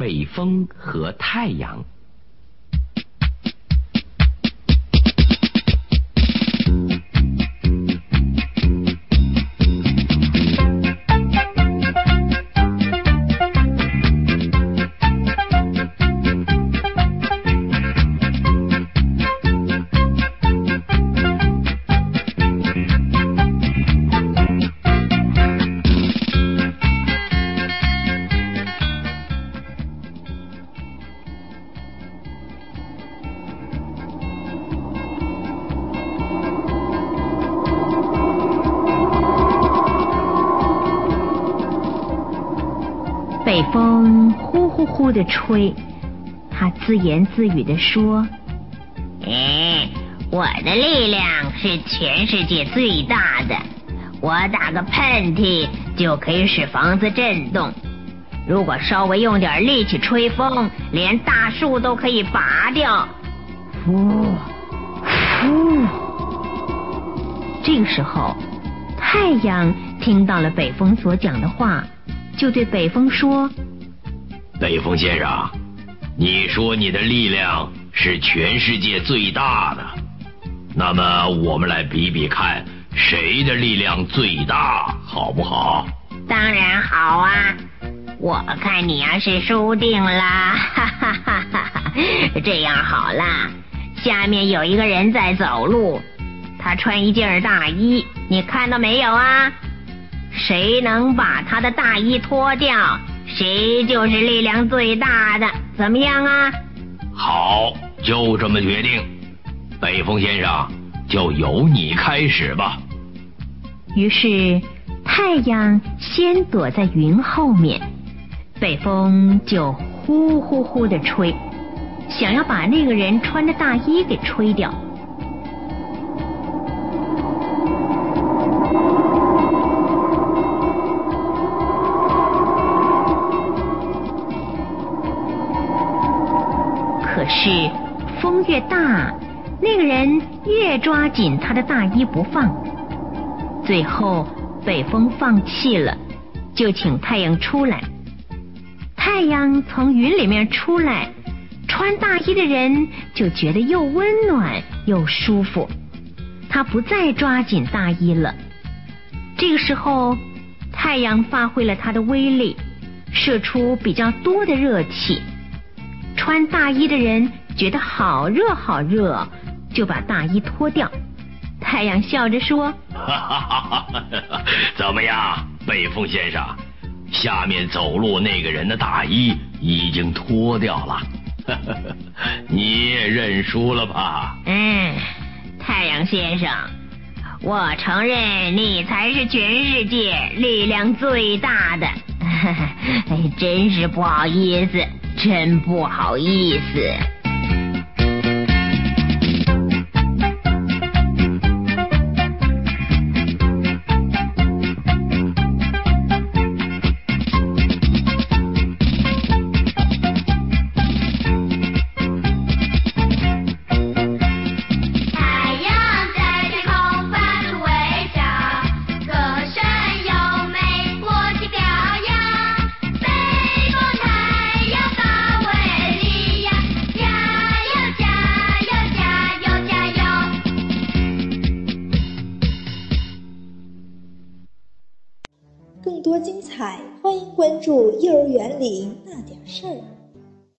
北风和太阳。北风呼呼呼的吹，他自言自语的说：“哎，我的力量是全世界最大的，我打个喷嚏就可以使房子震动。如果稍微用点力气吹风，连大树都可以拔掉。”呼呼，这个时候，太阳听到了北风所讲的话。就对北风说：“北风先生，你说你的力量是全世界最大的，那么我们来比比看，谁的力量最大，好不好？”“当然好啊！我看你要是输定了，哈哈哈哈！这样好啦，下面有一个人在走路，他穿一件大衣，你看到没有啊？”谁能把他的大衣脱掉，谁就是力量最大的。怎么样啊？好，就这么决定。北风先生，就由你开始吧。于是，太阳先躲在云后面，北风就呼呼呼的吹，想要把那个人穿着大衣给吹掉。可是风越大，那个人越抓紧他的大衣不放。最后北风放弃了，就请太阳出来。太阳从云里面出来，穿大衣的人就觉得又温暖又舒服。他不再抓紧大衣了。这个时候，太阳发挥了它的威力，射出比较多的热气。穿大衣的人觉得好热好热，就把大衣脱掉。太阳笑着说：“ 怎么样，北风先生？下面走路那个人的大衣已经脱掉了，你也认输了吧？”嗯，太阳先生，我承认你才是全世界力量最大的。哎，真是不好意思。真不好意思。更多精彩，欢迎关注《幼儿园里那点事儿》。